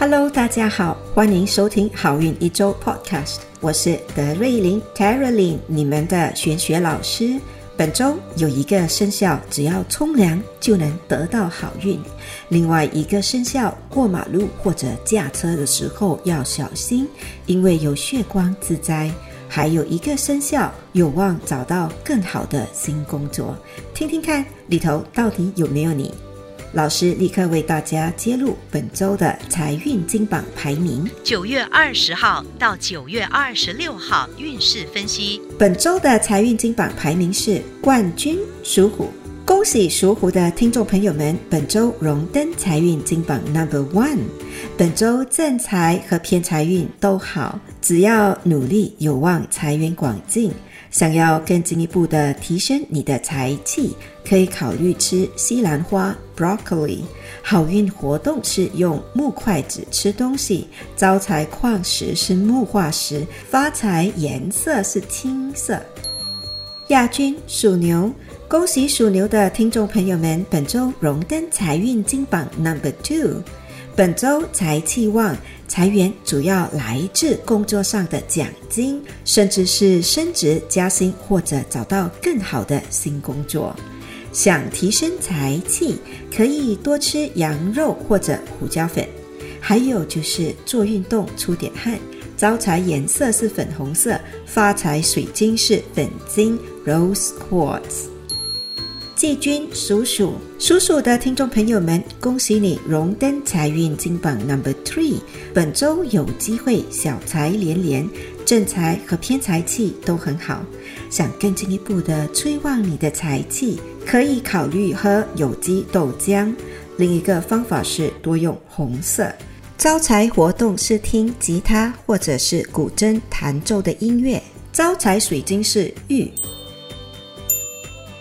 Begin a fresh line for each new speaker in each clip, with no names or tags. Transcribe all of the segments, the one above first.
Hello，大家好，欢迎收听好运一周 Podcast，我是德瑞琳 Caroline，你们的玄学老师。本周有一个生肖，只要冲凉就能得到好运；另外一个生肖过马路或者驾车的时候要小心，因为有血光之灾。还有一个生肖有望找到更好的新工作，听听看里头到底有没有你。老师立刻为大家揭露本周的财运金榜排名。
九月二十号到九月二十六号运势分析。
本周的财运金榜排名是冠军属虎，恭喜属虎的听众朋友们，本周荣登财运金榜 Number One。本周正财和偏财运都好，只要努力，有望财源广进。想要更进一步的提升你的财气，可以考虑吃西兰花 （broccoli）。好运活动是用木筷子吃东西，招财矿石是木化石，发财颜色是青色。亚军属牛，恭喜属牛的听众朋友们，本周荣登财运金榜 Number Two。本周财气旺，财源主要来自工作上的奖金，甚至是升职加薪或者找到更好的新工作。想提升财气，可以多吃羊肉或者胡椒粉。还有就是做运动出点汗。招财颜色是粉红色，发财水晶是粉晶 （Rose Quartz）。季军属鼠，属鼠的听众朋友们，恭喜你荣登财运金榜 Number Three。本周有机会小财连连，正财和偏财气都很好。想更进一步的催旺你的财气，可以考虑喝有机豆浆。另一个方法是多用红色。招财活动是听吉他或者是古筝弹奏的音乐。招财水晶是玉。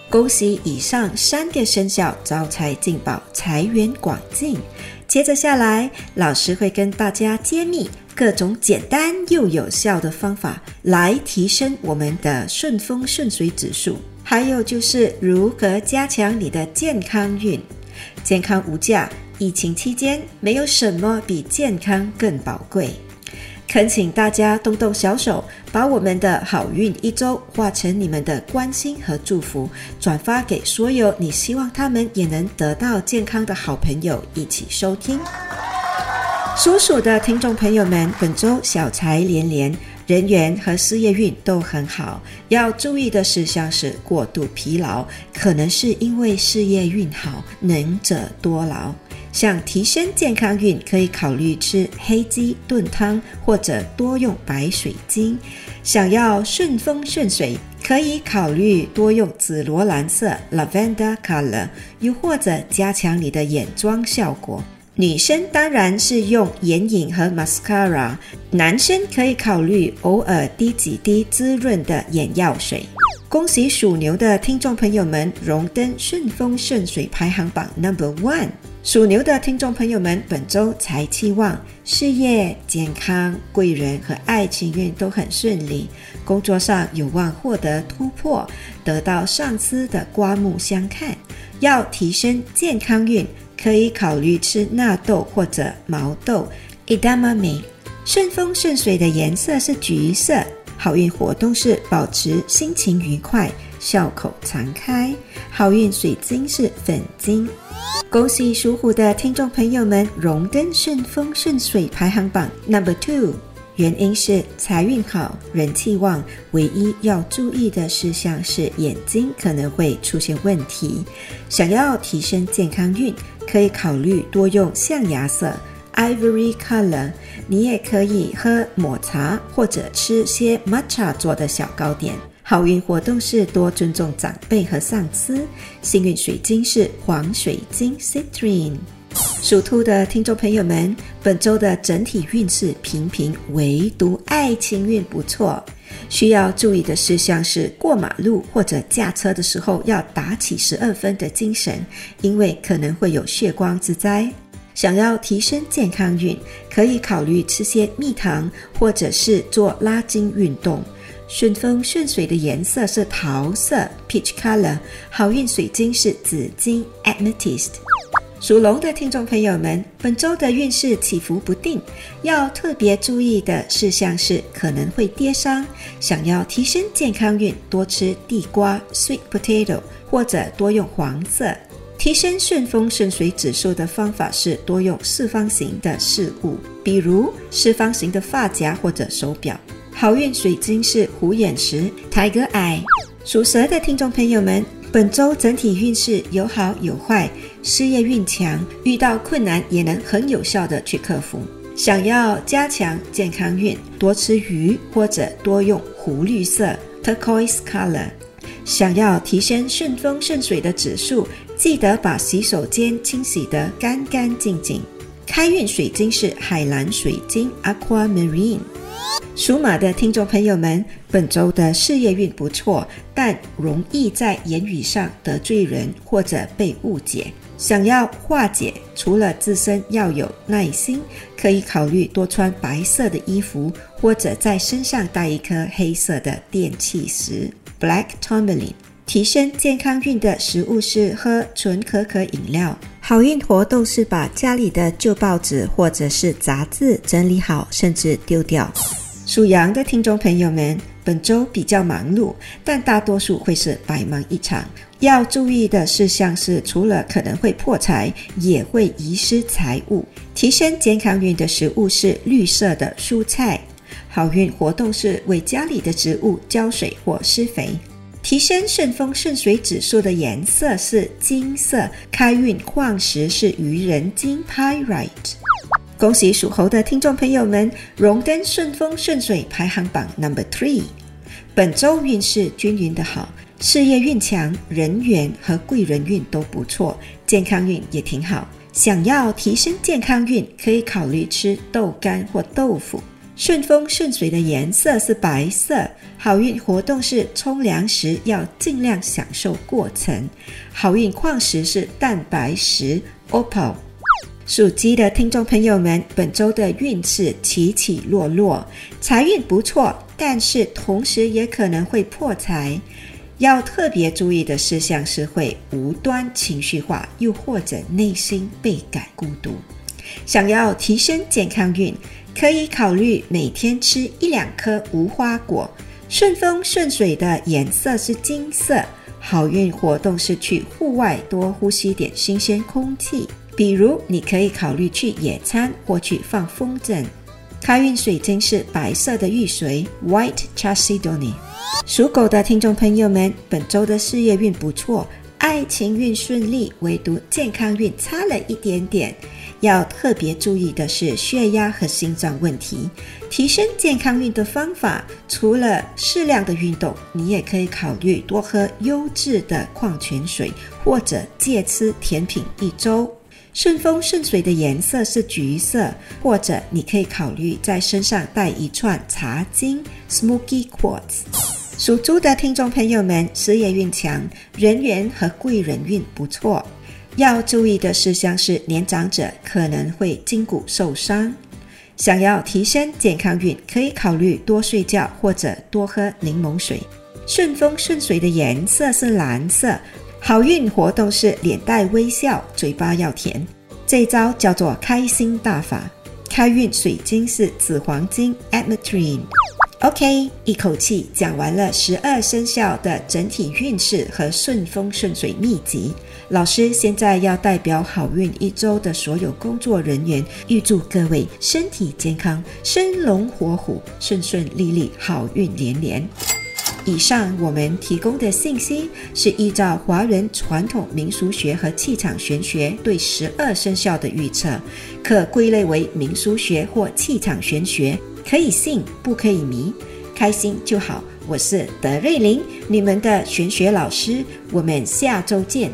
恭喜以上三个生肖招财进宝，财源广进。接着下来，老师会跟大家揭秘各种简单又有效的方法，来提升我们的顺风顺水指数。还有就是如何加强你的健康运。健康无价，疫情期间没有什么比健康更宝贵。恳请大家动动小手，把我们的好运一周化成你们的关心和祝福，转发给所有你希望他们也能得到健康的好朋友一起收听。属鼠的听众朋友们，本周小财连连，人缘和事业运都很好。要注意的事项是过度疲劳，可能是因为事业运好，能者多劳。想提升健康运，可以考虑吃黑鸡炖汤，或者多用白水晶。想要顺风顺水，可以考虑多用紫罗兰色 （lavender color），又或者加强你的眼妆效果。女生当然是用眼影和 mascara，男生可以考虑偶尔滴几滴滋润的眼药水。恭喜属牛的听众朋友们荣登顺风顺水排行榜 number one。属牛的听众朋友们，本周财气旺，事业、健康、贵人和爱情运都很顺利，工作上有望获得突破，得到上司的刮目相看。要提升健康运，可以考虑吃纳豆或者毛豆。edamame，顺风顺水的颜色是橘色，好运活动是保持心情愉快，笑口常开。好运水晶是粉晶。恭喜属虎的听众朋友们荣登顺风顺水排行榜 number two，原因是财运好、人气旺，唯一要注意的事项是眼睛可能会出现问题。想要提升健康运，可以考虑多用象牙色 （ivory color）。你也可以喝抹茶或者吃些 matcha 做的小糕点。好运活动是多尊重长辈和上司。幸运水晶是黄水晶 （citrine）。属兔的听众朋友们，本周的整体运势平平，唯独爱情运不错。需要注意的事项是，过马路或者驾车的时候要打起十二分的精神，因为可能会有血光之灾。想要提升健康运，可以考虑吃些蜜糖，或者是做拉筋运动。顺风顺水的颜色是桃色 （peach color），好运水晶是紫金 （amethyst）。属龙的听众朋友们，本周的运势起伏不定，要特别注意的事项是可能会跌伤。想要提升健康运，多吃地瓜 （sweet potato） 或者多用黄色。提升顺风顺水指数的方法是多用四方形的饰物，比如四方形的发夹或者手表。好运水晶是虎眼石 （Tiger Eye）。属蛇的听众朋友们。本周整体运势有好有坏，事业运强，遇到困难也能很有效的去克服。想要加强健康运，多吃鱼或者多用湖绿色 （turquoise color）。想要提升顺风顺水的指数，记得把洗手间清洗得干干净净。开运水晶是海蓝水晶 （aquamarine）。属马的听众朋友们，本周的事业运不错，但容易在言语上得罪人或者被误解。想要化解，除了自身要有耐心，可以考虑多穿白色的衣服，或者在身上带一颗黑色的电气石 （Black Tourmaline）。提升健康运的食物是喝纯可可饮料。好运活动是把家里的旧报纸或者是杂志整理好，甚至丢掉。属羊的听众朋友们，本周比较忙碌，但大多数会是百忙一场。要注意的事项是，除了可能会破财，也会遗失财物。提升健康运的食物是绿色的蔬菜。好运活动是为家里的植物浇水或施肥。提升顺风顺水指数的颜色是金色。开运矿石是愚人金 （Pyrite）。恭喜属猴的听众朋友们荣登顺风顺水排行榜 number three。本周运势均匀的好，事业运强，人缘和贵人运都不错，健康运也挺好。想要提升健康运，可以考虑吃豆干或豆腐。顺风顺水的颜色是白色，好运活动是冲凉时要尽量享受过程。好运矿石是蛋白石 opal。属鸡的听众朋友们，本周的运势起起落落，财运不错，但是同时也可能会破财。要特别注意的事项是会无端情绪化，又或者内心倍感孤独。想要提升健康运，可以考虑每天吃一两颗无花果。顺风顺水的颜色是金色，好运活动是去户外多呼吸点新鲜空气。比如，你可以考虑去野餐或去放风筝。开运水晶是白色的玉髓 （White Chalcedony）。属狗的听众朋友们，本周的事业运不错，爱情运顺利，唯独健康运差了一点点。要特别注意的是血压和心脏问题。提升健康运的方法，除了适量的运动，你也可以考虑多喝优质的矿泉水，或者戒吃甜品一周。顺风顺水的颜色是橘色，或者你可以考虑在身上带一串茶金 （Smoky Quartz）。属猪的听众朋友们，事业运强，人缘和贵人运不错。要注意的事项是，年长者可能会筋骨受伤。想要提升健康运，可以考虑多睡觉或者多喝柠檬水。顺风顺水的颜色是蓝色。好运活动是脸带微笑，嘴巴要甜，这招叫做开心大法。开运水晶是紫黄金 （Ametrine）。OK，一口气讲完了十二生肖的整体运势和顺风顺水秘籍。老师现在要代表好运一周的所有工作人员，预祝各位身体健康、生龙活虎、顺顺利利、好运连连。以上我们提供的信息是依照华人传统民俗学和气场玄学对十二生肖的预测，可归类为民俗学或气场玄学。可以信，不可以迷，开心就好。我是德瑞琳，你们的玄学老师。我们下周见。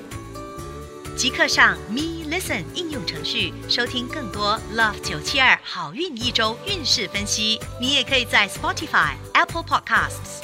即刻上 Me Listen 应用程序收听更多 Love 九七二好运一周运势分析。你也可以在 Spotify、Apple Podcasts